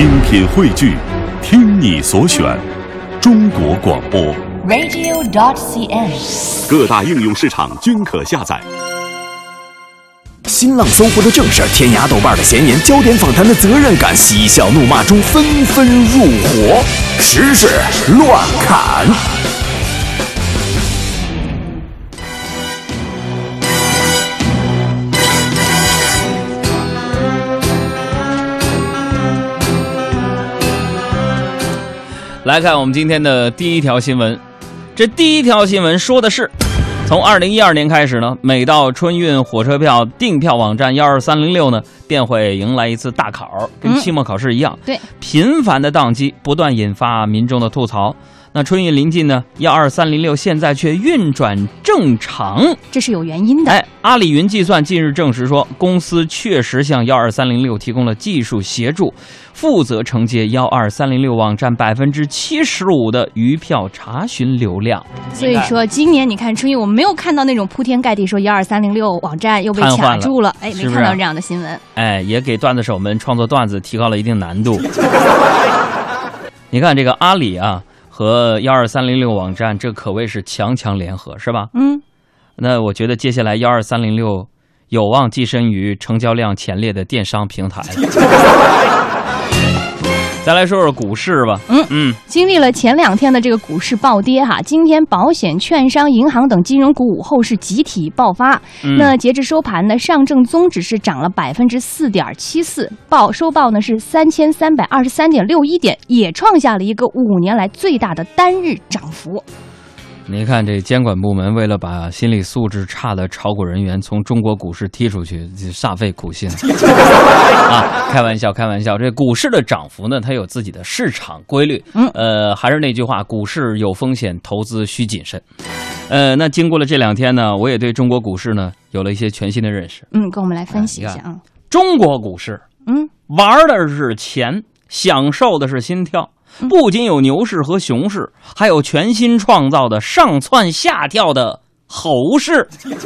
精品汇聚，听你所选，中国广播。radio.dot.cn，。各大应用市场均可下载。新浪、搜狐的正事儿，天涯、豆瓣的闲言，焦点访谈的责任感，嬉笑怒骂中纷纷入伙，时事乱砍。来看我们今天的第一条新闻，这第一条新闻说的是，从二零一二年开始呢，每到春运火车票订票网站幺二三零六呢，便会迎来一次大考，跟期末考试一样。对，频繁的宕机不断引发民众的吐槽。那春运临近呢，幺二三零六现在却运转正常。这是有原因的。哎，阿里云计算近日证实说，公司确实向幺二三零六提供了技术协助，负责承接幺二三零六网站百分之七十五的余票查询流量。所以说，今年你看春运，我们没有看到那种铺天盖地说幺二三零六网站又被卡住了，哎，没看到这样的新闻。哎，也给段子手们创作段子提高了一定难度。你看这个阿里啊和幺二三零六网站，这可谓是强强联合，是吧？嗯，那我觉得接下来幺二三零六有望跻身于成交量前列的电商平台了。再来说说股市吧。嗯嗯，经历了前两天的这个股市暴跌哈，今天保险、券商、银行等金融股午后是集体爆发。嗯那截至收盘呢，上证综指是涨了百分之四点七四，报收报呢是三千三百二十三点六一点，也创下了一个五年来最大的单日涨幅。你看这监管部门为了把心理素质差的炒股人员从中国股市踢出去，煞费苦心 啊！开玩笑，开玩笑。这股市的涨幅呢，它有自己的市场规律。嗯呃，还是那句话，股市有风险，投资需谨慎。呃，那经过了这两天呢，我也对中国股市呢有了一些全新的认识。嗯，跟我们来分析一下啊。中国股市嗯，玩的是钱，享受的是心跳。不仅有牛市和熊市，还有全新创造的上蹿下跳的猴市。今天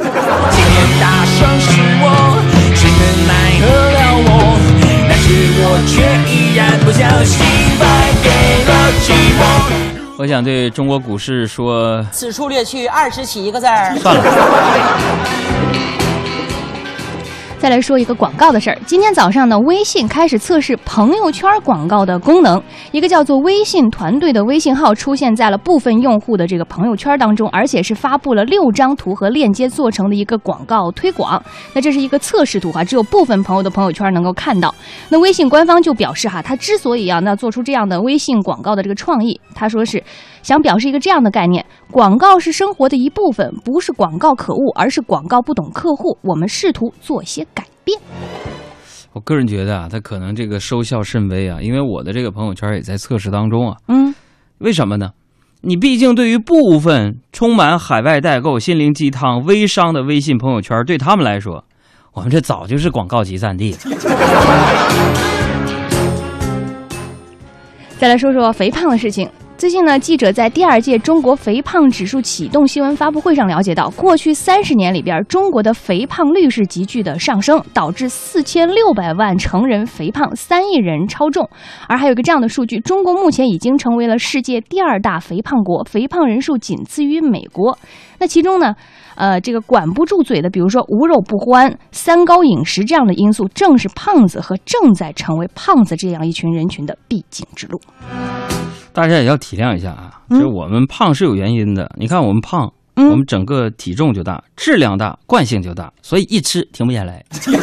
大声是我，谁能奈何了我？但是我却依然不小心败给了寂寞。我想对中国股市说，此处略去二十起一个字儿。算了。再来说一个广告的事儿。今天早上呢，微信开始测试朋友圈广告的功能。一个叫做“微信团队”的微信号出现在了部分用户的这个朋友圈当中，而且是发布了六张图和链接做成的一个广告推广。那这是一个测试图哈，只有部分朋友的朋友圈能够看到。那微信官方就表示哈，他之所以啊那做出这样的微信广告的这个创意，他说是想表示一个这样的概念：广告是生活的一部分，不是广告可恶，而是广告不懂客户。我们试图做些改变。我个人觉得啊，他可能这个收效甚微啊，因为我的这个朋友圈也在测试当中啊。嗯，为什么呢？你毕竟对于部分充满海外代购、心灵鸡汤、微商的微信朋友圈，对他们来说，我们这早就是广告集散地了。再来说说肥胖的事情。最近呢，记者在第二届中国肥胖指数启动新闻发布会上了解到，过去三十年里边，中国的肥胖率是急剧的上升，导致四千六百万成人肥胖，三亿人超重。而还有一个这样的数据，中国目前已经成为了世界第二大肥胖国，肥胖人数仅次于美国。那其中呢，呃，这个管不住嘴的，比如说无肉不欢、三高饮食这样的因素，正是胖子和正在成为胖子这样一群人群的必经之路。大家也要体谅一下啊，嗯就是我们胖是有原因的。你看我们胖，嗯我们整个体重就大，质量大，惯性就大，所以一吃停不下来。为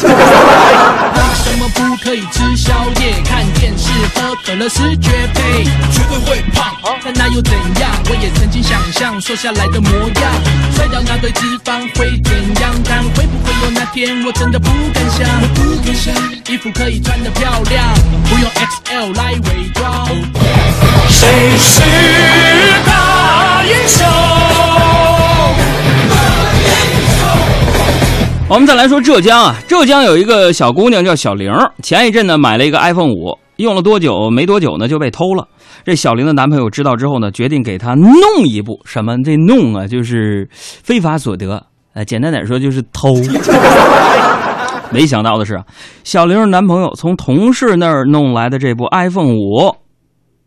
什么不可以吃宵夜、看电视、喝可乐是绝配？绝对会胖，但那又怎样？我也曾经想象瘦下来的模样，甩掉那堆脂肪会怎样？但会不会有那天我真的不敢想？我不敢想，衣服可以穿得漂亮，不用 XL 来伪装。谁是大英雄？我们再来说浙江啊，浙江有一个小姑娘叫小玲，前一阵呢买了一个 iPhone 五，用了多久没多久呢就被偷了。这小玲的男朋友知道之后呢，决定给她弄一部。什么？这弄啊，就是非法所得。呃，简单点说就是偷。没想到的是，小玲男朋友从同事那儿弄来的这部 iPhone 五，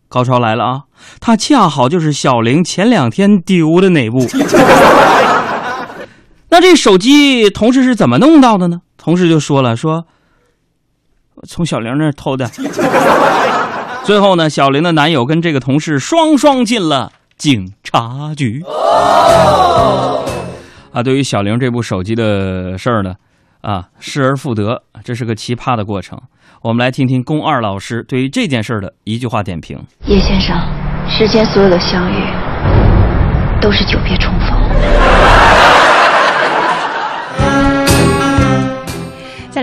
高潮来了啊！它恰好就是小玲前两天丢的那部。那这手机同事是怎么弄到的呢？同事就说了，说从小玲那偷的。最后呢，小玲的男友跟这个同事双双进了警察局。啊，对于小玲这部手机的事儿呢，啊，失而复得，这是个奇葩的过程。我们来听听宫二老师对于这件事儿的一句话点评。叶先生，世间所有的相遇，都是久别重逢。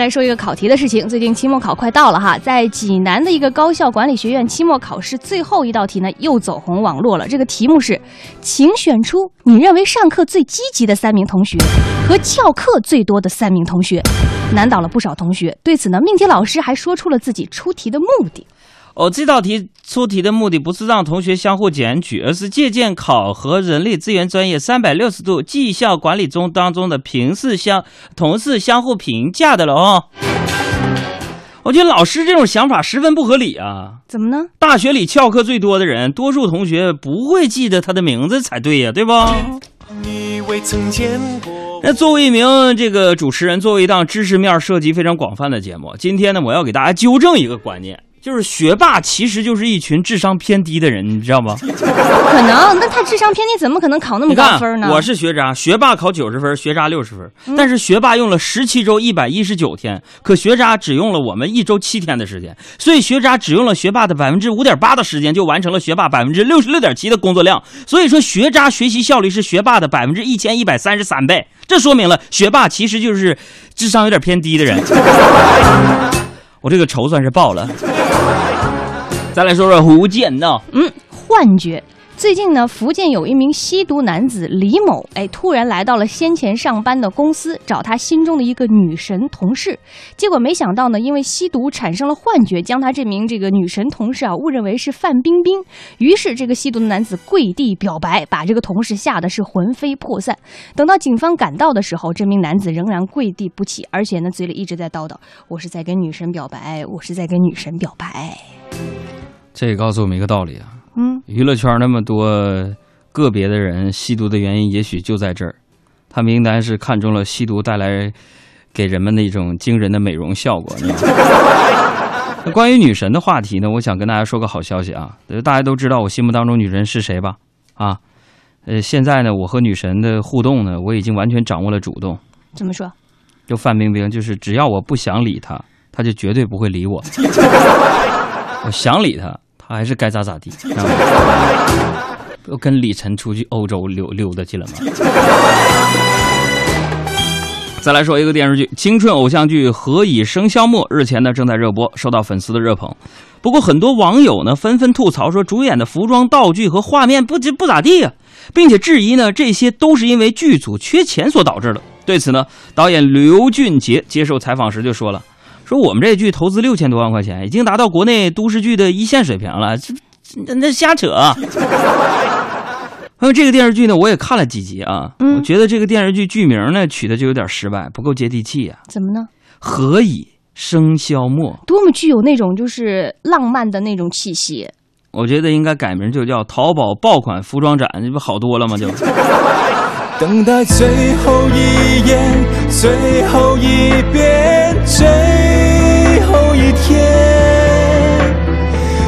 来说一个考题的事情，最近期末考快到了哈，在济南的一个高校管理学院期末考试最后一道题呢，又走红网络了。这个题目是，请选出你认为上课最积极的三名同学和翘课最多的三名同学，难倒了不少同学。对此呢，命题老师还说出了自己出题的目的。哦，这道题出题的目的不是让同学相互检举，而是借鉴考核人力资源专业三百六十度绩效管理中当中的平视相同事相互评价的了哦。我觉得老师这种想法十分不合理啊！怎么呢？大学里翘课最多的人，多数同学不会记得他的名字才对呀，对吧？那作为一名这个主持人，作为一档知识面涉及非常广泛的节目，今天呢，我要给大家纠正一个观念。就是学霸其实就是一群智商偏低的人，你知道吗？不 可能，那他智商偏低，怎么可能考那么高分呢？我是学渣，学霸考九十分，学渣六十分。但是学霸用了十七周一百一十九天，可学渣只用了我们一周七天的时间，所以学渣只用了学霸的百分之五点八的时间，就完成了学霸百分之六十六点七的工作量。所以说，学渣学习效率是学霸的百分之一千一百三十三倍。这说明了学霸其实就是智商有点偏低的人。我这个仇算是报了。再来说说胡建闹，嗯，幻觉。最近呢，福建有一名吸毒男子李某，哎，突然来到了先前上班的公司，找他心中的一个女神同事。结果没想到呢，因为吸毒产生了幻觉，将他这名这个女神同事啊误认为是范冰冰。于是这个吸毒的男子跪地表白，把这个同事吓得是魂飞魄散。等到警方赶到的时候，这名男子仍然跪地不起，而且呢嘴里一直在叨叨：“我是在跟女神表白，我是在跟女神表白。”这也告诉我们一个道理啊。嗯，娱乐圈那么多个别的人吸毒的原因，也许就在这儿。他们应该是看中了吸毒带来给人们的一种惊人的美容效果。那关于女神的话题呢，我想跟大家说个好消息啊！大家都知道我心目当中女神是谁吧？啊，呃，现在呢，我和女神的互动呢，我已经完全掌握了主动。怎么说？就范冰冰，就是只要我不想理她，她就绝对不会理我。我想理她。还是该咋咋地，不跟李晨出去欧洲溜溜达去了吗？再来说一个电视剧，青春偶像剧《何以笙箫默》日前呢正在热播，受到粉丝的热捧。不过很多网友呢纷纷吐槽说，主演的服装、道具和画面不不咋地啊，并且质疑呢这些都是因为剧组缺钱所导致的。对此呢，导演刘俊杰接受采访时就说了。说我们这剧投资六千多万块钱，已经达到国内都市剧的一线水平了，这那那瞎扯。还有这个电视剧呢，我也看了几集啊，我觉得这个电视剧剧名呢取的就有点失败，不够接地气呀。怎么呢？何以笙箫默，多么具有那种就是浪漫的那种气息。我觉得应该改名就叫淘宝爆款服装展，这不好多了吗？就。等待最后一眼，最后一遍，最后一天，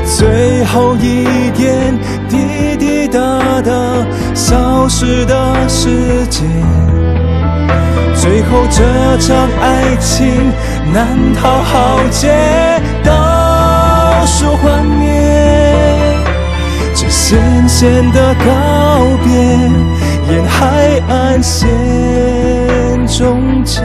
最后一点滴滴答答消失的时间，最后这场爱情难逃浩劫，倒数幻灭，这咸咸的告别。沿海岸线终结。